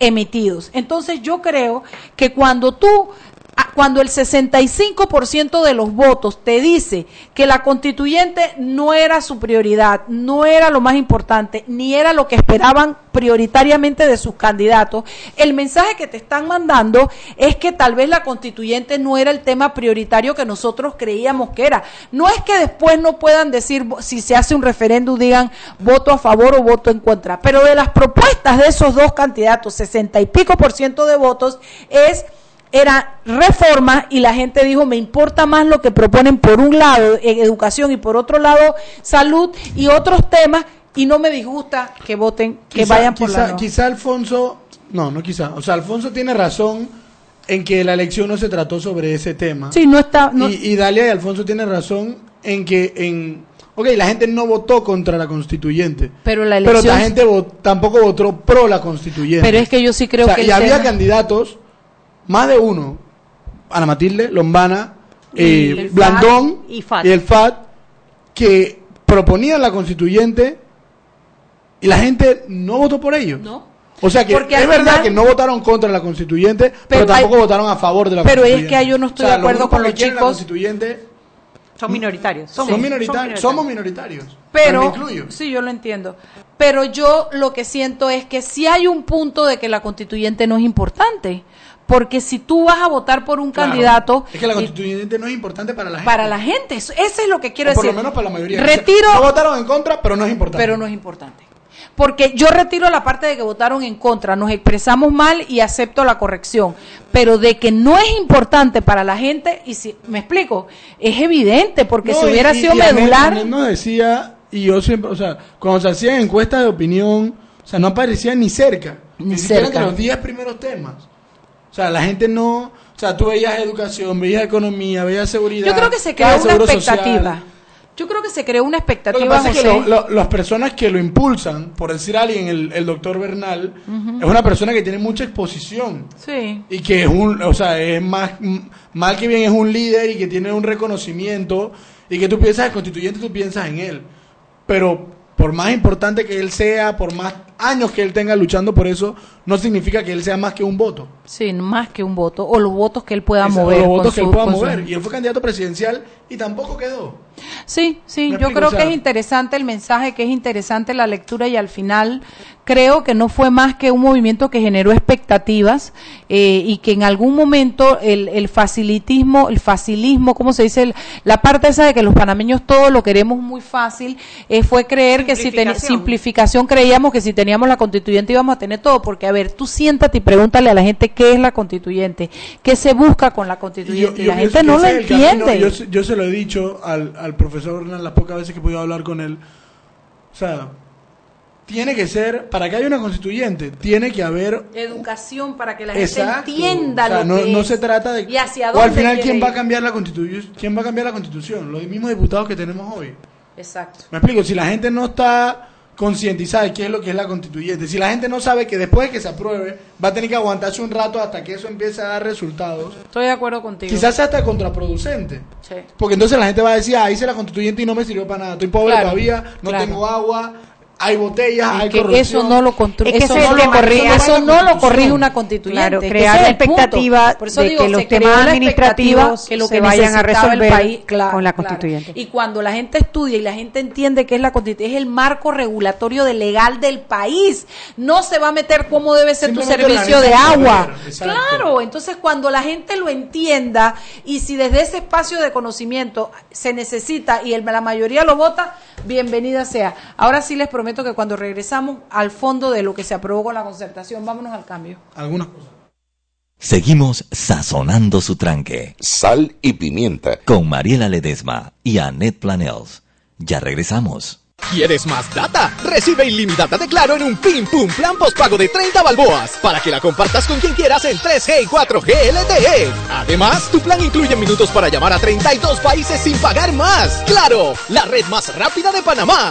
emitidos. Entonces yo creo que cuando tú cuando el 65% de los votos te dice que la constituyente no era su prioridad, no era lo más importante, ni era lo que esperaban prioritariamente de sus candidatos, el mensaje que te están mandando es que tal vez la constituyente no era el tema prioritario que nosotros creíamos que era. No es que después no puedan decir, si se hace un referéndum, digan voto a favor o voto en contra, pero de las propuestas de esos dos candidatos, 60 y pico por ciento de votos, es era reforma y la gente dijo me importa más lo que proponen por un lado en educación y por otro lado salud y otros temas y no me disgusta que voten que Quizá- vayan por quizá, la no. quizá Alfonso, no, no quizá, o sea, Alfonso tiene razón en que la elección no se trató sobre ese tema. sí no está no- Y, y Dalia y Alfonso tienen razón en que en Ok, la gente no votó contra la constituyente. pero la Pero elección la gente vo- tampoco votó pro la constituyente. pero es que yo sí creo O sea, que y había tema- candidatos, más de uno, Ana Matilde, Lombana, Y eh, el Blandón FAT y FAT. el FAT, que proponían la constituyente y la gente no votó por ellos. no O sea que Porque es verdad final- que no votaron contra la constituyente, pero, Pero tampoco hay- votaron a favor de la pero es constituyente. que ahí yo no estoy O sea, de acuerdo con que los la chicos. constituyente Son minoritarios. son, minoritarios, somos minoritarios. pero me incluyo. sí yo lo entiendo pero yo lo que siento es que si hay un punto de que la constituyente no es importante porque si tú vas a votar por un Claro. candidato Es que la y- constituyente no es importante para la gente. para la gente eso, eso es lo que quiero O por decir lo menos para la mayoría. retiro No votaron en contra, pero no es importante. pero no es importante. Porque yo retiro la parte de que votaron en contra, nos expresamos mal y acepto la corrección, pero de que no es importante para la gente, y si me explico, es evidente, porque No, si hubiera y- sido y medular, nos decía, y yo siempre, o sea, cuando se hacían encuestas de opinión, o sea, no aparecía ni cerca Ni, siquiera cerca. entre los 10 primeros temas. O sea, la gente no... O sea, tú veías educación, veías economía, veías seguridad. Yo creo que se creó una social. expectativa. Yo creo que se creó una Lo que expectativa. pasa es que lo- lo- las personas que lo impulsan, por decir alguien, el, el doctor Bernal, es una persona que tiene mucha exposición. Sí. Y que es un, o sea, es más, mal que bien es un líder y que tiene un reconocimiento y que tú piensas en constituyente, tú piensas en él. Pero por más importante que él sea, por más años que él tenga luchando por eso, no significa que él sea más que un voto. Sí, más que un voto. O los votos que él pueda mover. los con votos que él pueda su- mover. Y él fue candidato presidencial y tampoco quedó. Sí, sí, ¿Me yo creo que es interesante el mensaje, que es interesante la lectura y al final creo que no fue más que un movimiento que generó expectativas eh, y que en algún momento el, el facilitismo, el facilismo, ¿cómo se dice? El- la parte esa de que los panameños todo lo queremos muy fácil, eh, fue creer que si teníamos Simplificación. creíamos que si teníamos la constituyente íbamos a tener todo, porque a ver, tú siéntate y pregúntale a la gente qué es la constituyente, qué se busca con la Y yo- constituyente y, la gente no lo entiende. Yo, se- yo se lo he dicho al, al profesor Hernán las pocas veces que he podido hablar con él. O sea, tiene que ser, para que haya una constituyente, tiene que haber... educación para que la Exacto. gente entienda O sea, lo no, que no es se trata de... y hacia o al dónde final, ¿quién va a cambiar la constitución? ¿Quién va a cambiar la constitución? Los mismos diputados que tenemos hoy. Exacto. Me explico, si la gente no está concientizada de qué es lo que es la constituyente, si la gente no sabe que después de que se apruebe, va a tener que aguantarse un rato hasta que eso empiece a dar resultados, Estoy de acuerdo contigo. quizás sea hasta contraproducente. Sí. Porque entonces la gente va a decir, ah, hice la constituyente y no me sirvió para nada. Estoy pobre Claro, todavía, no claro. tengo agua, hay botellas, hay que corrupción. eso no lo construye, Es que eso no lo corrige, eso no lo constitución. corrige una constituyente. Claro, crear la expectativa Por eso de digo, que los se temas administrativos que lo se que vayan a necesitaba el resolver país, claro, con la claro. constituyente. Y cuando la gente estudia y la gente entiende que es la constituyente, es el marco regulatorio de legal del país. No se va a meter cómo debe ser tu servicio de agua. Claro, entonces cuando la gente lo entienda y si desde ese espacio de conocimiento se necesita y el- la mayoría lo vota, bienvenida sea. Ahora sí les prometo que cuando regresamos al fondo de lo que se aprobó con la concertación, vámonos al cambio. Algunas cosas. Seguimos sazonando su tranque. Sal y pimienta. Con Mariela Ledesma y Annette Planels. Ya regresamos. ¿Quieres más data? Recibe ilimitada de Claro en un Pim Pum Plan postpago de 30 balboas para que la compartas con quien quieras en 3G y 4G LTE. Además, tu plan incluye minutos para llamar a 32 países sin pagar más. ¡Claro! La red más rápida de Panamá.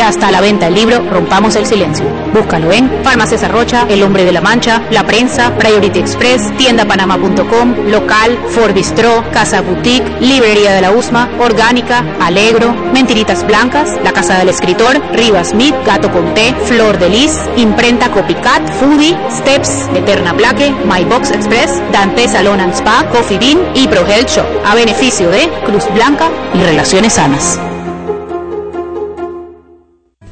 Ya está a la venta el libro Rompamos el Silencio. Búscalo en Farmacias Arrocha, El Hombre de la Mancha, La Prensa, Priority Express, tiendapanama.com, Local, Ford Bistro, Casa Boutique, Librería de la Usma, Orgánica, Alegro, Mentiritas Blancas, La Casa del Escritor, Rivas Meat, Gato con Té, Flor de Lis, Imprenta Copycat, Foodie, Steps, Eterna Plaque, My Box Express, Dante Salon and Spa, Coffee Bean y Pro Health Shop, a beneficio de Cruz Blanca y Relaciones Sanas.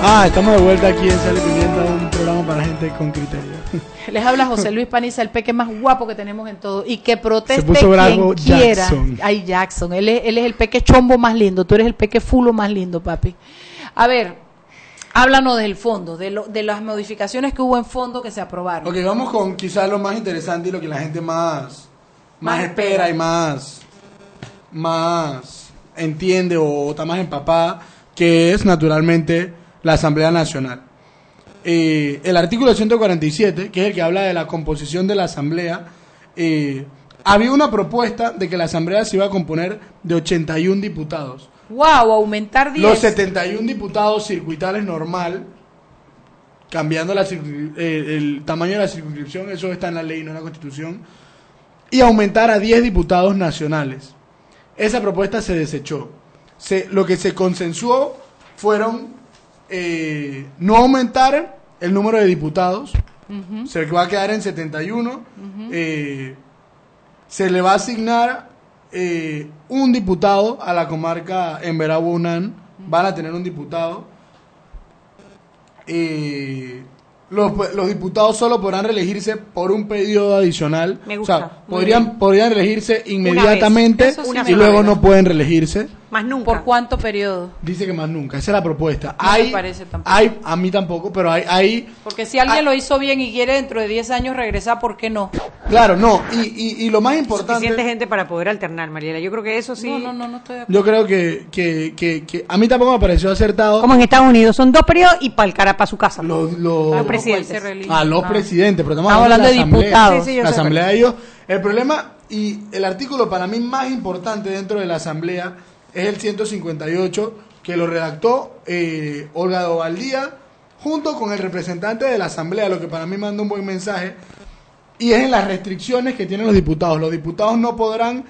Ah, estamos de vuelta aquí en Sale Pimienta, un programa para gente con criterio. Les habla José Luis Paniza, el peque más guapo que tenemos en todo. Y que proteste Se puso bravo quien quiera. Jackson. Ay, Jackson. Él es, él es el peque chombo más lindo. Tú eres el peque fulo más lindo, papi. A ver, háblanos del fondo, de, lo, de las modificaciones que hubo en fondo que se aprobaron. Ok, vamos con quizás lo más interesante y lo que la gente más, más, Más espera espera. y más, más entiende o está más empapada, que es naturalmente la Asamblea Nacional. Eh, el artículo 147, que es el que habla de la composición de la Asamblea, eh, había una propuesta de que la Asamblea se iba a componer de 81 diputados. Wow, aumentar 10. Los 71 diputados circuitales normal, cambiando la eh, el tamaño de la circunscripción, eso está en la ley, no en la constitución, y aumentar a 10 diputados nacionales. Esa propuesta se desechó. Se- lo que se consensuó fueron eh, no aumentar el número de diputados, Ujú. se va a quedar en 71, eh, se le va a asignar eh, un diputado a la comarca en Unán, van a tener un diputado. Eh, los, los diputados solo podrán reelegirse por un periodo adicional. Me O sea, podrían, podrían reelegirse inmediatamente y luego no pueden reelegirse. Más nunca. ¿Por cuánto periodo? Dice que más nunca, esa es la propuesta. No me hay, parece tampoco. hay, a mí tampoco, pero hay, hay Porque si alguien lo hizo bien y quiere dentro de 10 años regresar, ¿por qué no? claro, no, y, y, y lo más importante... Suficiente gente para poder alternar, Mariela. Yo creo que eso sí. No, no, no, no estoy de acuerdo. Yo creo que, que, que, que a mí tampoco me pareció acertado. Como en Estados Unidos, son dos periodos y para el cara para su casa. Los, Los presidentes. A los Ah. presidentes, pero estamos, Estamos hablando de la diputados. Sí, sí, la sé, asamblea pero- de ellos. El problema y el artículo para mí más importante dentro de la asamblea es el 158 que lo redactó eh, Olga Dovaldía junto con el representante de la asamblea, lo que para mí manda un buen mensaje y es en las restricciones que tienen los diputados. Los diputados no podrán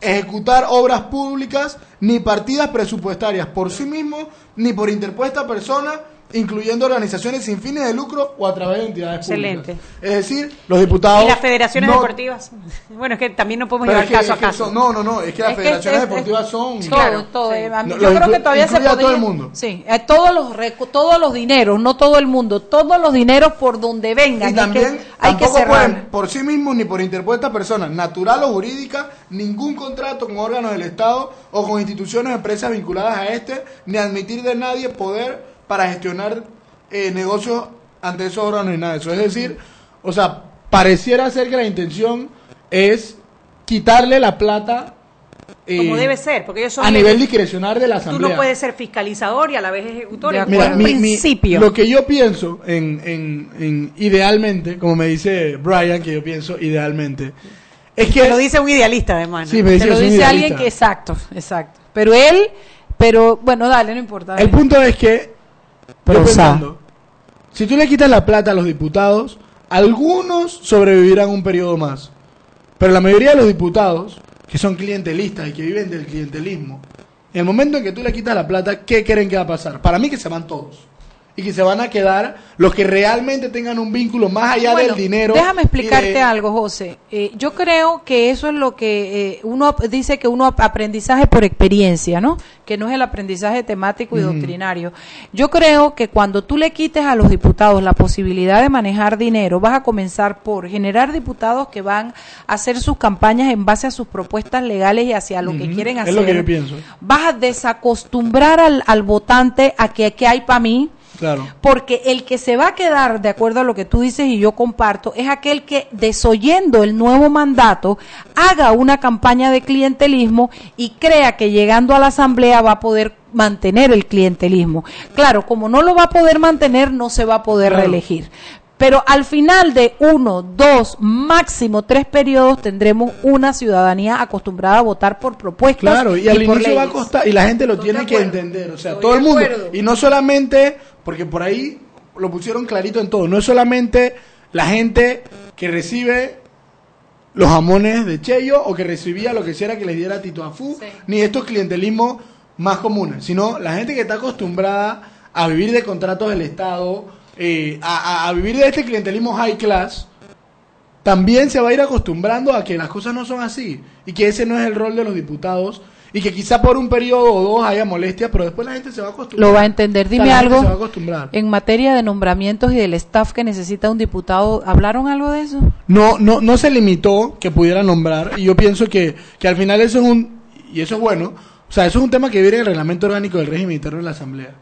ejecutar obras públicas ni partidas presupuestarias por sí mismos ni por interpuesta persona, incluyendo organizaciones sin fines de lucro o a través de entidades Excelente. públicas. Es decir, los diputados... Y las federaciones no- deportivas. Bueno, es que también no podemos pero llevar es que- caso a es que caso. son- no, no, no, es que las Es federaciones es- es- deportivas son... Todo, todo. eh, a mí- No, yo creo que todavía se podría... todo el mundo. Sí, a todos los todos los dineros, no todo el mundo, todos los dineros por donde vengan. Y es también que hay que cerrar. pueden por sí mismos ni por interpuesta persona, natural o jurídica, ningún contrato con órganos del Estado o con instituciones o empresas vinculadas a este, ni admitir de nadie poder para gestionar eh, negocios ante esos órganos ni nada de eso. Es decir, o sea, pareciera ser que la intención es quitarle la plata eh, Como debe ser, porque ellos son. a nivel discrecional de la Tú asamblea. no puedes ser fiscalizador y a la vez ejecutor. Mira, un mi- mi- principio. lo que yo pienso en, en- en idealmente, como me dice Brian, que yo pienso idealmente, es que... Te lo dice un idealista, además. ¿no? Sí, me dice Te lo dice alguien que exacto, exacto. Pero él, pero bueno, dale, no importa. dale. El punto es que, Pero, pensando, si tú le quitas la plata a los diputados, algunos sobrevivirán un periodo más. Pero la mayoría de los diputados, que son clientelistas y que viven del clientelismo, en el momento en que tú le quitas la plata, ¿qué creen que va a pasar? Para mí que se van todos. Y que se van a quedar los que realmente tengan un vínculo más allá Bueno, del dinero. Déjame explicarte de- algo, José. Eh, yo creo que eso es lo que eh, uno dice que uno ap- aprendizaje por experiencia, ¿no? Que no es el aprendizaje temático y doctrinario. Yo creo que cuando tú le quites a los diputados la posibilidad de manejar dinero, vas a comenzar por generar diputados que van a hacer sus campañas en base a sus propuestas legales y hacia lo que quieren hacer. Es lo que yo pienso. Vas a desacostumbrar al, al votante a que qué hay para mí, Claro. porque el que se va a quedar, de acuerdo a lo que tú dices y yo comparto, es aquel que, desoyendo el nuevo mandato, haga una campaña de clientelismo y crea que llegando a la asamblea va a poder mantener el clientelismo. Claro, como no lo va a poder mantener, no se va a poder Claro. reelegir. Pero al final de uno, dos, máximo tres periodos tendremos una ciudadanía acostumbrada a votar por propuestas. Claro, y al por inicio va a costar, y la gente lo tiene que entender, o sea, todo el mundo. acuerdo. Y no solamente, porque por ahí lo pusieron clarito en todo, no es solamente la gente que recibe los jamones de Cheyo o que recibía lo que sea que les diera Tito Afú, ni estos clientelismos más comunes, sino la gente que está acostumbrada a vivir de contratos del Estado, eh, a, a- vivir de este clientelismo high class, también se va a ir acostumbrando a que las cosas no son así y que ese no es el rol de los diputados y que quizá por un periodo o dos haya molestias, pero después la gente se va a acostumbrar. Lo va a entender. Dime la algo. se va a acostumbrar. En materia de nombramientos y del staff que necesita un diputado, ¿hablaron algo de eso? No, no, no se limitó que pudiera nombrar y yo pienso que, que al final eso es un, y eso es bueno, o sea, eso es un tema que viene en el reglamento orgánico del régimen interno de la Asamblea.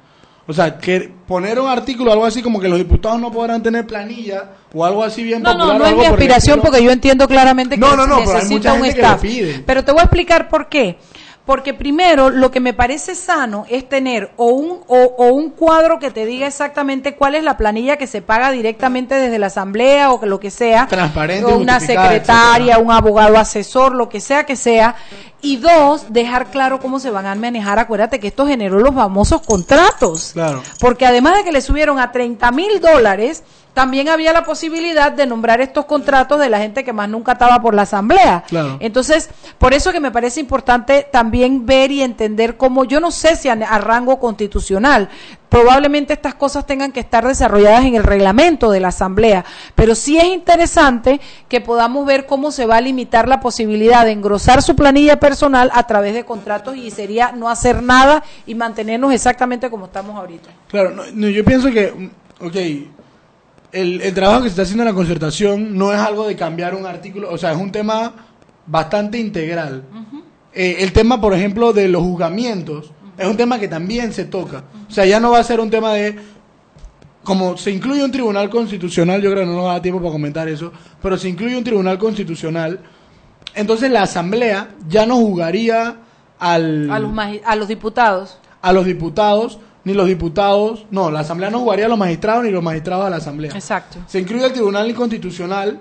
O sea, que poner un artículo, algo así como que los diputados no podrán tener planilla o algo así bien No, popular. no, no es mi aspiración porque yo entiendo claramente que No, no, no, pero hay necesita mucha un gente que lo staff. pide. Pero te voy a explicar por qué. Porque primero, lo que me parece sano es tener o un, o, o un cuadro que te diga exactamente cuál es la planilla que se paga directamente desde la asamblea o que lo que sea. Transparente, O una secretaria, un abogado asesor, lo que sea que sea. Y dos, dejar claro cómo se van a manejar. Acuérdate que esto generó los famosos contratos. Claro. Porque además de que le subieron a 30 mil dólares, también había la posibilidad de nombrar estos contratos de la gente que más nunca estaba por la asamblea. Claro. Entonces, por eso que me parece importante también ver y entender cómo, yo no sé si a, a rango constitucional, probablemente estas cosas tengan que estar desarrolladas en el reglamento de la asamblea, pero sí es interesante que podamos ver cómo se va a limitar la posibilidad de engrosar su planilla personal a través de contratos y sería no hacer nada y mantenernos exactamente como estamos ahorita. Claro, no, no, yo pienso que, ok, el, el trabajo que se está haciendo en la concertación no es algo de cambiar un artículo, o sea, es un tema bastante integral. Eh, el tema, por ejemplo, de los juzgamientos es un tema que también se toca. O sea, ya no va a ser un tema de, como se incluye un tribunal constitucional, yo creo que no nos da tiempo para comentar eso, pero se incluye un tribunal constitucional, entonces la asamblea ya no jugaría al A los, magi- a los diputados. a los diputados, ni los diputados, no, la asamblea no jugaría a los magistrados ni los magistrados a la asamblea. Exacto. Se incluye el tribunal constitucional,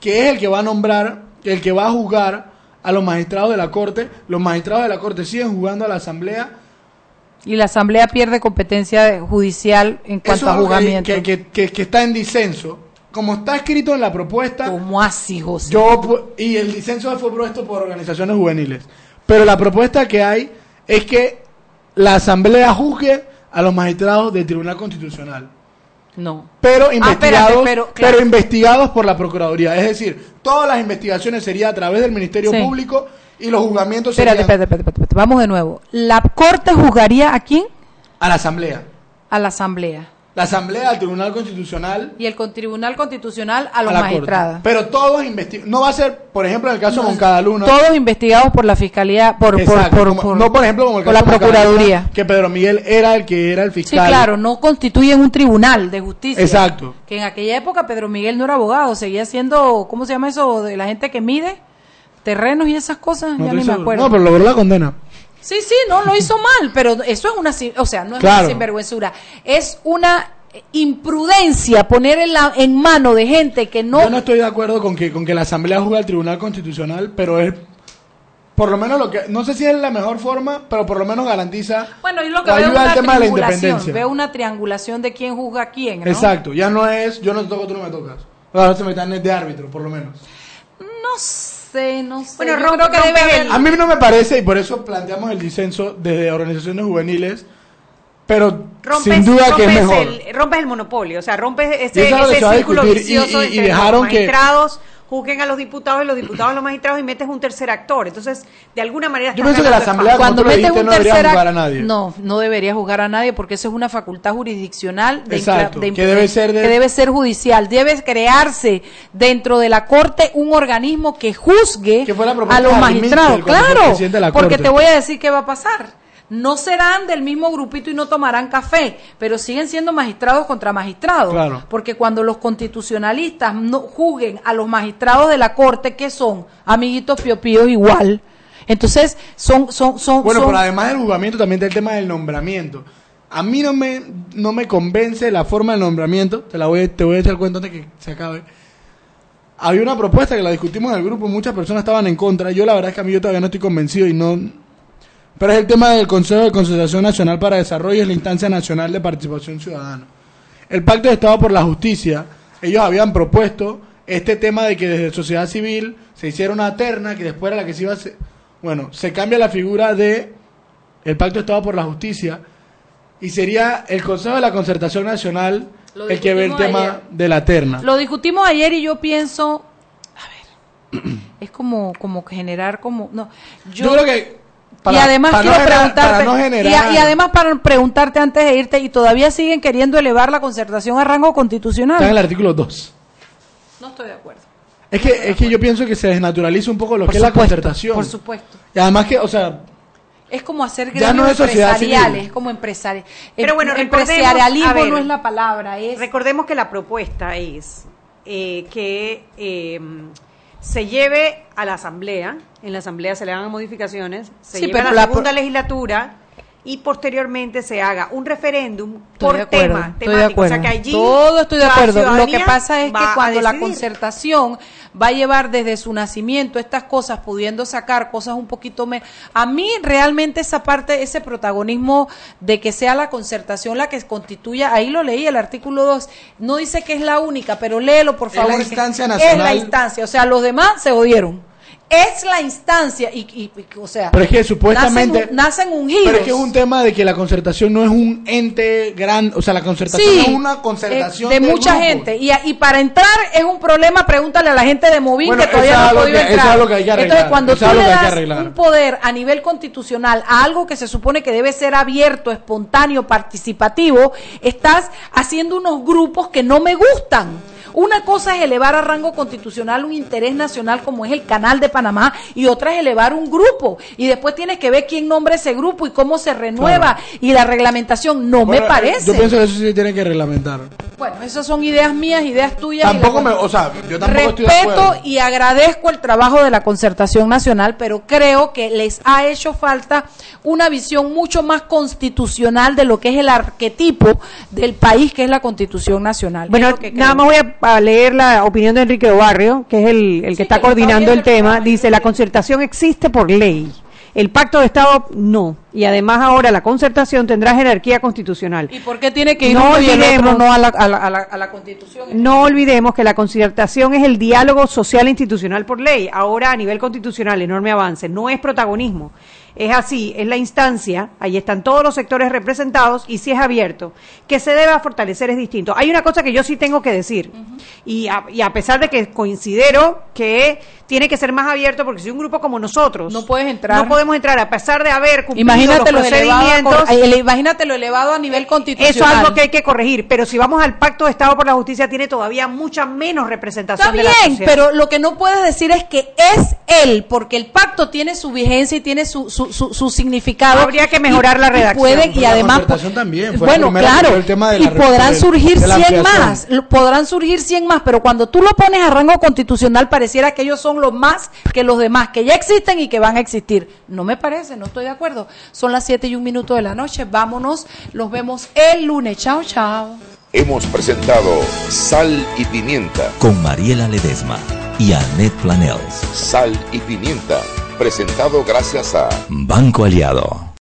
que es el que va a nombrar, el que va a juzgar a los magistrados de la corte. Los magistrados de la corte siguen jugando a la asamblea. Y la asamblea pierde competencia judicial en cuanto Eso a juzgamiento. que, que- que- que está en disenso. Como está escrito en la propuesta. ¿Cómo así, José? Yo, y el disenso fue propuesto por organizaciones juveniles. Pero la propuesta que hay es que la asamblea juzgue a los magistrados del Tribunal Constitucional. No. Pero Ah, investigados, espérate, pero, investigados por la Procuraduría. Es decir, todas las investigaciones serían a través del Ministerio Sí. Público y los juzgamientos serían espérate, espérate, espérate. Vamos de nuevo. ¿La corte juzgaría a quién? a la Asamblea. A la asamblea. La Asamblea al Tribunal Constitucional Y el con- Tribunal Constitucional a los a Corte. magistrados. Pero todos investigan. No va a ser, por ejemplo, en el caso de Moncada Luna. Todos investigados por la fiscalía, por, por- Exacto, por- como- por- no, por ejemplo, como el por caso la Luna, Procuraduría. que Pedro Miguel era el que era el Sí, fiscal. claro, no constituyen un tribunal de justicia. Exacto. Que en aquella época Pedro Miguel no era abogado, seguía siendo, ¿cómo se llama eso? De la gente que mide terrenos y esas cosas, No ya ni me seguro. acuerdo. No, pero logró la condena. Sí, sí, no, lo hizo mal, pero eso es una, o sea, no es Claro. una sinvergüenzura, es una imprudencia poner en, la, en mano de gente que no... Yo no estoy de acuerdo con que, con que la Asamblea juegue al Tribunal Constitucional, pero es por lo menos lo que, no sé si es la mejor forma, pero por lo menos garantiza Bueno, yo lo que veo ayuda al tema de la triangulación, independencia. veo una triangulación de quién juzga a quién, ¿no? Exacto, ya no es yo no te toco, tú no me tocas. Ahora se metan de árbitro, por lo menos. No sé, no sé. Bueno, Yo rompe- creo que debe haber- A mí no me parece, y por eso planteamos el disenso desde organizaciones juveniles, pero rompes, sin duda que es rompes mejor. El, rompes el monopolio, o sea, rompes Y ese, eso es lo que ese se va a círculo discutir, y- vicioso y- y entre dejaron los que- magistrados juzguen a los diputados y los diputados a los magistrados y metes un tercer actor. Entonces, de alguna manera... Yo pienso que la Asamblea, lo metes dijiste, un no debería tercer juzgar a nadie. No, no debería juzgar a nadie porque eso es una facultad jurisdiccional de Exacto, impla- de que debe ser de- que debe ser judicial. Debe crearse dentro de la Corte un organismo que juzgue a los magistrados. Cuando Claro, porque te voy a decir qué va a pasar. No serán del mismo grupito y no tomarán café, pero siguen siendo magistrados contra magistrados. Claro. Porque cuando los constitucionalistas no juzguen a los magistrados de la Corte, que son amiguitos piopíos igual, entonces son... son, son Bueno, son- pero además del juzgamiento también está el tema del nombramiento. A mí no me, no me convence la forma del nombramiento. Te la voy, a- te voy a echar cuenta antes que se acabe. Había una propuesta que la discutimos en el grupo, muchas personas estaban en contra. Yo la verdad es que a mí yo todavía no estoy convencido y no... Pero es el tema del Consejo de Concentración Nacional para Desarrollo, es la instancia nacional de participación ciudadana. El Pacto de Estado por la Justicia, ellos habían propuesto este tema de que desde sociedad civil se hiciera una terna, que después era la que se iba a hacer... Bueno, se cambia la figura de el Pacto de Estado por la Justicia y sería el Consejo de la Concertación Nacional el que ve el tema ayer. de la terna. Lo discutimos ayer y yo pienso, a ver, es como, como generar como, no, yo, Yo creo que y además para no quiero preguntarte, para no y a- generar- y, además para preguntarte antes de irte, y todavía siguen queriendo elevar la concertación a rango constitucional. Está en el artículo 2. No estoy de acuerdo. Es que, es que yo pienso que se desnaturaliza un poco lo Por que es la concertación. por supuesto. Y además que, o sea, Es como hacer Ya gremios no empresariales, es como empresari Pero bueno, empresarialismo ver, no es la palabra, es Recordemos que la propuesta es eh, que eh, se lleve a la asamblea, en la asamblea se le hagan modificaciones, se Sí, lleve a la la segunda legislatura y posteriormente se haga un referéndum por de acuerdo, tema, estoy de temático. O sea, acuerdo. que allí Todo estoy de acuerdo. Lo que pasa es que cuando la concertación va a llevar desde su nacimiento estas cosas, pudiendo sacar cosas un poquito menos. A mí realmente esa parte, ese protagonismo de que sea la concertación la que constituya, ahí lo leí, el artículo 2, no dice que es la única, pero léelo por Es la favor. instancia Es la nacional. instancia, o sea, los demás se odiaron. Es la instancia, y, y- y- o sea, pero es que supuestamente... nacen, nacen ungidos. Pero es que es un tema de que la concertación no es un ente gran, o sea, la concertación Sí, es una concertación eh, de mucha gente. Y, y para entrar es un problema, pregúntale a la gente de Movin Bueno, que todavía no ha podido entrar. es algo que hay que arreglar, Entonces, cuando tú le das un poder a nivel constitucional a algo que se supone que debe ser abierto, espontáneo, participativo, estás haciendo unos grupos que no me gustan. Una cosa es elevar a rango constitucional un interés nacional como es el Canal de Panamá y otra es elevar un grupo. Y después tienes que ver quién nombra ese grupo y cómo se renueva y la reglamentación. No Bueno, me eh, parece. Yo pienso que eso sí tiene que reglamentar. Bueno, esas son ideas mías, ideas tuyas. Tampoco me, o sea, yo tampoco estoy de Respeto y agradezco el trabajo de la concertación nacional, pero creo que les ha hecho falta una visión mucho más constitucional de lo que es el arquetipo del país, que es la constitución nacional. Bueno, nada más voy a, a leer la opinión de Enrique Barrio, que es el, el que está que coordinando está el tema. Dice, la concertación existe por ley. El pacto de Estado no. Y además ahora la concertación tendrá jerarquía constitucional. ¿Y por qué tiene que ir No olvidemos- no a la, a la- a la- a la constitución? No olvidemos que la concertación es el diálogo social e institucional por ley. Ahora a nivel constitucional, enorme avance. No es protagonismo. Es así, es la instancia, ahí están todos los sectores representados y si es abierto. Que se deba fortalecer es distinto. Hay una cosa que yo sí tengo que decir, y, a, y a pesar de que considero que tiene que ser más abierto, porque si un grupo como nosotros No puedes entrar. no podemos entrar, a pesar de haber cumplido Imagínate los lo, elevado procedimientos, cor- el- imagínate lo elevado a nivel constitucional. eso es algo que hay que corregir, pero si vamos al Pacto de Estado por la Justicia tiene todavía mucha menos representación Está de la bien, sociedad. pero lo que no puedes decir es que es él, porque el pacto tiene su vigencia y tiene su, su, su, su significado. Habría que mejorar Y- la y redacción. pueden- y, Pero la además, concertación también fue la bueno, primera claro, fue el tema de y la- podrán surgir de la 100 ampliación. más, podrán surgir 100 más, pero cuando tú lo pones a rango constitucional pareciera que ellos son los más que los demás, que ya existen y que van a existir. No me parece, no estoy de acuerdo. Son las 7 y un minuto de la noche, vámonos, los vemos el lunes. Chao, chao. Hemos presentado Sal y Pimienta. Con Mariela Ledesma y Annette Planels. Sal y Pimienta. Presentado gracias a Banco Aliado.